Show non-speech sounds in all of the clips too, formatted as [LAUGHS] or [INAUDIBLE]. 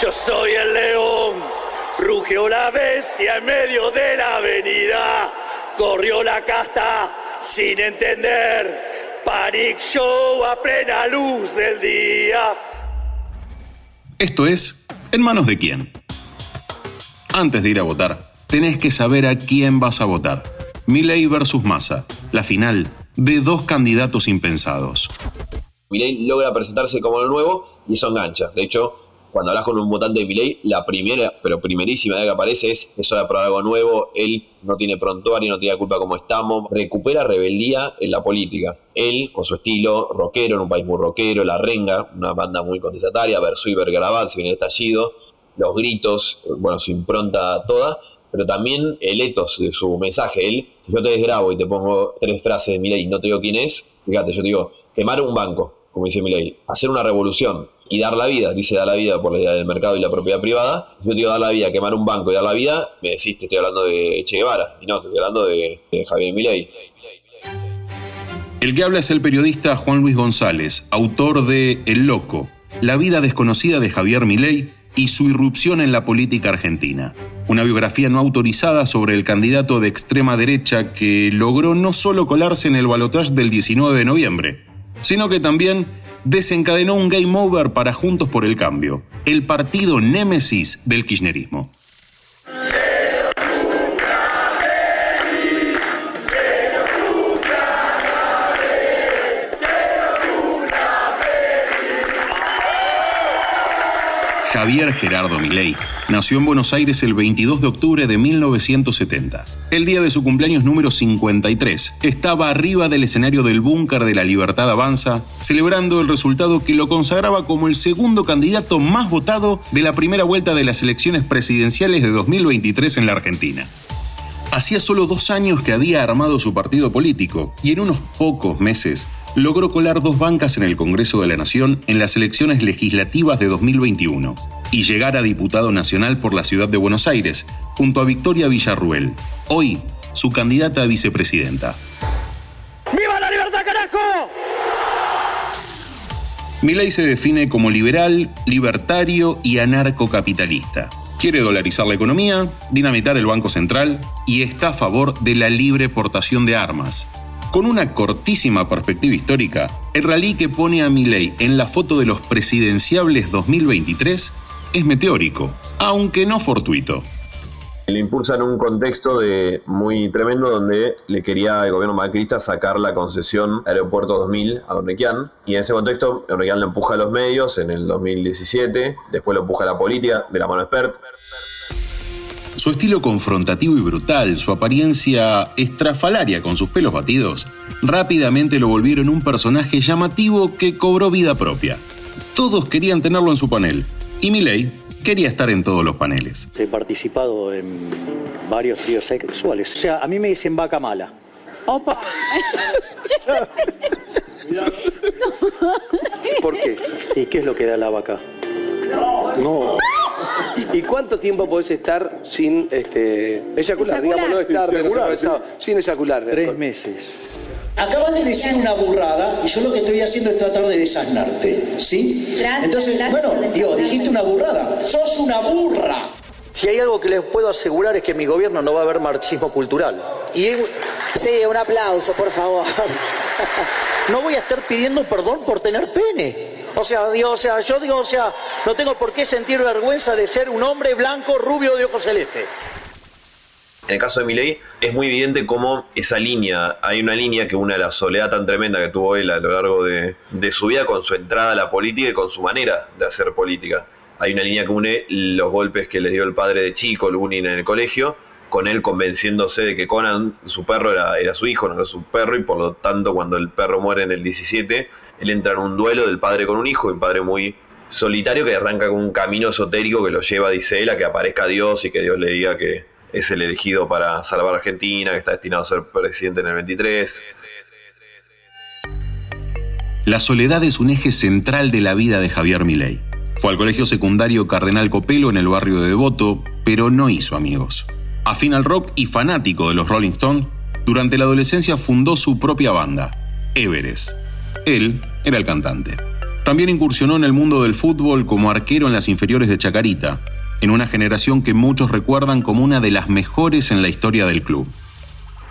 yo soy el león. Rugió la bestia en medio de la avenida. Corrió la casta sin entender. Panic Show a plena luz del día. Esto es ¿En manos de quién? Antes de ir a votar, tenés que saber a quién vas a votar. Milei versus Massa, la final de dos candidatos impensados. Milei logra presentarse como lo nuevo y eso engancha. De hecho, cuando hablas con un votante de Milei, la primera, pero primerísima idea que aparece es eso de probar algo nuevo, él no tiene prontuario, no tiene culpa como estamos, recupera rebeldía en la política. Él, con su estilo rockero, en un país muy rockero, La Renga, una banda muy contestataria, Verso y Vergarabat, si viene el estallido, los gritos, bueno, su impronta toda, pero también el etos de su mensaje. Él, si yo te desgrabo y te pongo tres frases de Milei y no te digo quién es, fíjate, yo te digo, quemar un banco, como dice Milei, hacer una revolución y dar la vida, dice dar la vida por la idea del mercado y la propiedad privada, si yo te digo dar la vida, quemar un banco y dar la vida, me decís, te estoy hablando de Che Guevara, y no, te estoy hablando de, de Javier Milei. El que habla es el periodista Juan Luis González, autor de El Loco, la vida desconocida de Javier Milei y su irrupción en la política argentina. Una biografía no autorizada sobre el candidato de extrema derecha que logró no solo colarse en el balotaje del 19 de noviembre, sino que también desencadenó un game over para Juntos por el Cambio, el partido némesis del kirchnerismo. Javier Gerardo Milei nació en Buenos Aires el 22 de octubre de 1970. El día de su cumpleaños número 53, estaba arriba del escenario del Búnker de la Libertad Avanza, celebrando el resultado que lo consagraba como el segundo candidato más votado de la primera vuelta de las elecciones presidenciales de 2023 en la Argentina. Hacía solo dos años que había armado su partido político y en unos pocos meses logró colar dos bancas en el Congreso de la Nación en las elecciones legislativas de 2021 y llegar a diputado nacional por la ciudad de Buenos Aires, junto a Victoria Villarruel, hoy su candidata a vicepresidenta. ¡Viva la libertad, carajo! Milei se define como liberal, libertario y anarcocapitalista. Quiere dolarizar la economía, dinamitar el Banco Central y está a favor de la libre portación de armas, con una cortísima perspectiva histórica, el rally que pone a Milei en la foto de los presidenciables 2023 es meteórico, aunque no fortuito. Le impulsa en un contexto de muy tremendo donde le quería el gobierno macrista sacar la concesión Aeropuerto 2000 a Ornequian. Y en ese contexto, Ornequian lo empuja a los medios en el 2017, después lo empuja a la política de la mano expert. Su estilo confrontativo y brutal, su apariencia estrafalaria con sus pelos batidos, rápidamente lo volvieron un personaje llamativo que cobró vida propia. Todos querían tenerlo en su panel, y Milei quería estar en todos los paneles. He participado en varios tríos sexuales. O sea, a mí me dicen vaca mala. Opa. [LAUGHS] ¿Por qué? ¿Y qué es lo que da la vaca? No. ¿Y cuánto tiempo podés estar sin este, eyacular? Eyacular. Digamos, no estar sin eyacular. Tres meses. Acabas de decir una burrada y yo lo que estoy haciendo es tratar de desasnarte, ¿sí? Gracias, Entonces, gracias bueno, digo, dijiste una burrada. ¡Sos una burra! Si hay algo que les puedo asegurar es que en mi gobierno no va a haber marxismo cultural. Y Sí, un aplauso, por favor. [LAUGHS] no voy a estar pidiendo perdón por tener pene. O sea, digo, o sea, yo digo, o sea, no tengo por qué sentir vergüenza de ser un hombre blanco, rubio, de ojos celeste. En el caso de Milei es muy evidente cómo esa línea, hay una línea que une la soledad tan tremenda que tuvo él a lo largo de, su vida con su entrada a la política y con su manera de hacer política. Hay una línea que une los golpes que le dio el padre de chico, Lunin, en el colegio, con él convenciéndose de que Conan, su perro, era, era su hijo, no era su perro, y por lo tanto cuando el perro muere en el 17, él entra en un duelo del padre con un hijo, un padre muy solitario que arranca con un camino esotérico que lo lleva, dice él, a que aparezca Dios y que Dios le diga que es el elegido para salvar a Argentina, que está destinado a ser presidente en el 23. La soledad es un eje central de la vida de Javier Milei. Fue al colegio secundario Cardenal Copelo en el barrio de Devoto, pero no hizo amigos. Afín al rock y fanático de los Rolling Stones, durante la adolescencia fundó su propia banda, Everest. Él era el cantante. También incursionó en el mundo del fútbol como arquero en las inferiores de Chacarita, en una generación que muchos recuerdan como una de las mejores en la historia del club.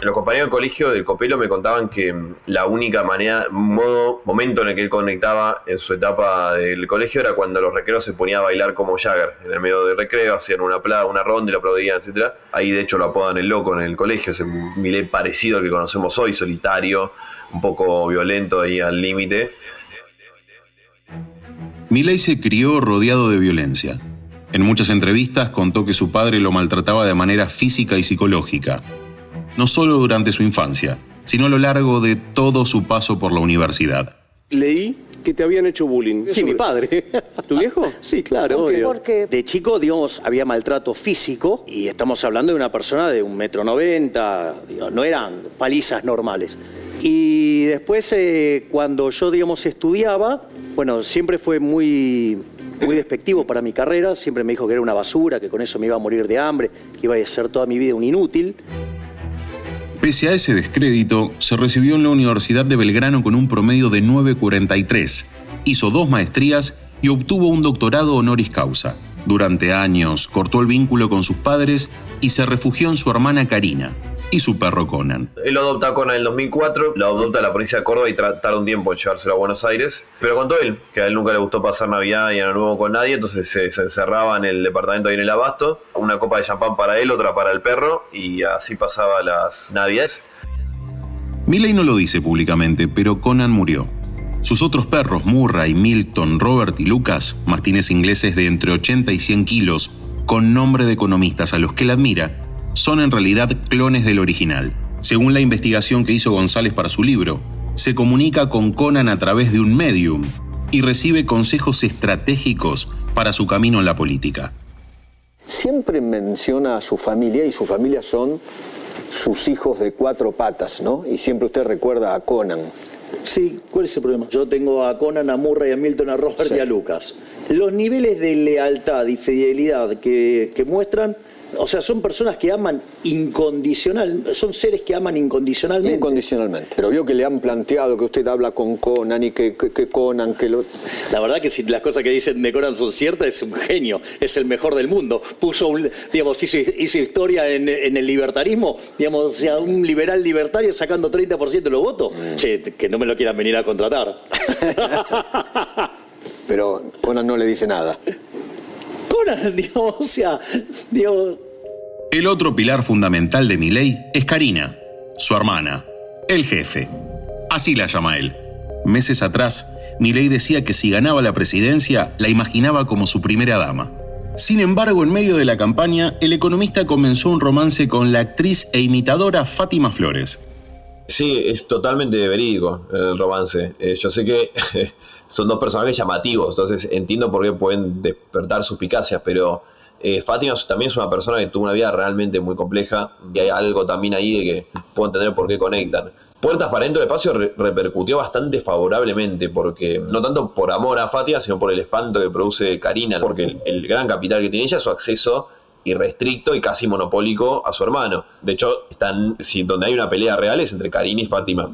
Los compañeros del colegio del Copelo me contaban que mm, la única manera, modo, momento en el que él conectaba en su etapa del colegio era cuando los recreos se ponía a bailar como Jagger. En el medio del recreo hacían una, una ronda y lo aplaudían, etc. Ahí de hecho lo apodan el loco en el colegio, ese Milé parecido al que conocemos hoy, solitario, un poco violento ahí al límite. Milei se crió rodeado de violencia. En muchas entrevistas contó que su padre lo maltrataba de manera física y psicológica, no solo durante su infancia, sino a lo largo de todo su paso por la universidad. Leí que te habían hecho bullying. Sí, mi padre. ¿Tu viejo? [LAUGHS] Sí, claro. ¿Por qué? obvio. Porque- De chico, digamos, había maltrato físico y estamos hablando de una persona de un metro noventa, no eran palizas normales. Y después, eh, cuando yo, digamos, estudiaba, bueno, siempre fue muy, muy despectivo para mi carrera, siempre me dijo que era una basura, que con eso me iba a morir de hambre, que iba a ser toda mi vida un inútil. Pese a ese descrédito, se recibió en la Universidad de Belgrano con un promedio de 9.43, hizo dos maestrías y obtuvo un doctorado honoris causa. Durante años cortó el vínculo con sus padres y se refugió en su hermana Karina y su perro Conan. Él lo adopta con en el 2004, lo adopta la provincia de Córdoba y tra- tarda un tiempo en llevárselo a Buenos Aires. Pero contó él que a él nunca le gustó pasar Navidad y Año Nuevo con nadie, entonces se, se encerraba en el departamento ahí en el Abasto, una copa de champán para él, otra para el perro, y así pasaba las Navidades. Milley no lo dice públicamente, pero Conan murió. Sus otros perros, Murray, Milton, Robert y Lucas, mastines ingleses de entre 80 y 100 kilos, con nombre de economistas a los que él admira, son en realidad clones del original. Según la investigación que hizo González para su libro, se comunica con Conan a través de un medium y recibe consejos estratégicos para su camino en la política. Siempre menciona a su familia y su familia son sus hijos de cuatro patas, ¿no? Y siempre usted recuerda a Conan. Sí, ¿cuál es el problema? Yo tengo a Conan, a Murray, a Milton, a Robert Sí. y a Lucas. Los niveles de lealtad y fidelidad que, que muestran, o sea, son personas que aman incondicional, son seres que aman incondicionalmente. Incondicionalmente. Pero vio que le han planteado que usted habla con Conan y que, que- que Conan, que lo... La verdad que si las cosas que dicen de Conan son ciertas, es un genio, es el mejor del mundo. Puso, un, digamos, hizo, hizo historia en, en el libertarismo, digamos, o sea, un liberal libertario sacando 30% de los votos. Che, que no me lo quieran venir a contratar. [LAUGHS] Pero Conan no le dice nada. [LAUGHS] El otro pilar fundamental de Milei es Karina, su hermana, el jefe. Así la llama él. Meses atrás, Milei decía que si ganaba la presidencia, la imaginaba como su primera dama. Sin embargo, en medio de la campaña, el economista comenzó un romance con la actriz e imitadora Fátima Flores. Sí, es totalmente verídico el romance. Eh, yo sé que [LAUGHS] son dos personajes llamativos, entonces entiendo por qué pueden despertar suspicacias, pero eh, Fátima también es una persona que tuvo una vida realmente muy compleja y hay algo también ahí de que puedo entender por qué conectan. Puertas para dentro del espacio re- repercutió bastante favorablemente, porque no tanto por amor a Fátima, sino por el espanto que produce Karina, porque el, el gran capital que tiene ella es su acceso irrestricto y casi monopólico a su hermano. De hecho, están, donde hay una pelea real es entre Karina y Fátima.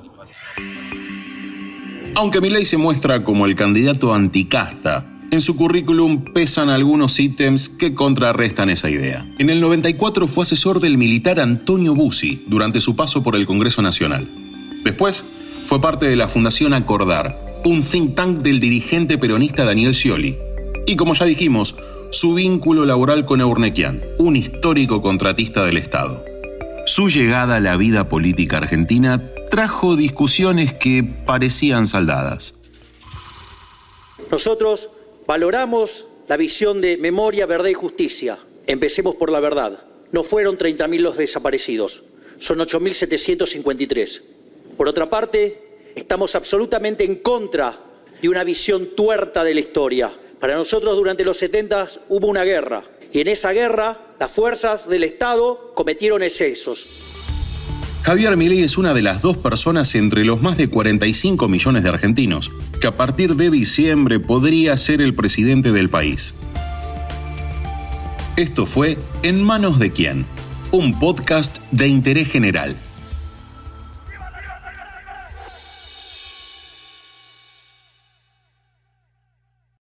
Aunque Milei se muestra como el candidato anticasta, en su currículum pesan algunos ítems que contrarrestan esa idea. En el 94 fue asesor del militar Antonio Bussi durante su paso por el Congreso Nacional. Después fue parte de la Fundación Acordar, un think tank del dirigente peronista Daniel Scioli. Y como ya dijimos, su vínculo laboral con Eurnequian, un histórico contratista del Estado. Su llegada a la vida política argentina trajo discusiones que parecían saldadas. Nosotros valoramos la visión de memoria, verdad y justicia. Empecemos por la verdad. No fueron 30.000 los desaparecidos, son 8.753. Por otra parte, estamos absolutamente en contra de una visión tuerta de la historia. Para nosotros durante los 70 hubo una guerra y en esa guerra las fuerzas del Estado cometieron excesos. Javier Milei es una de las dos personas entre los más de 45 millones de argentinos que a partir de diciembre podría ser el presidente del país. Esto fue En manos de quién, un podcast de interés general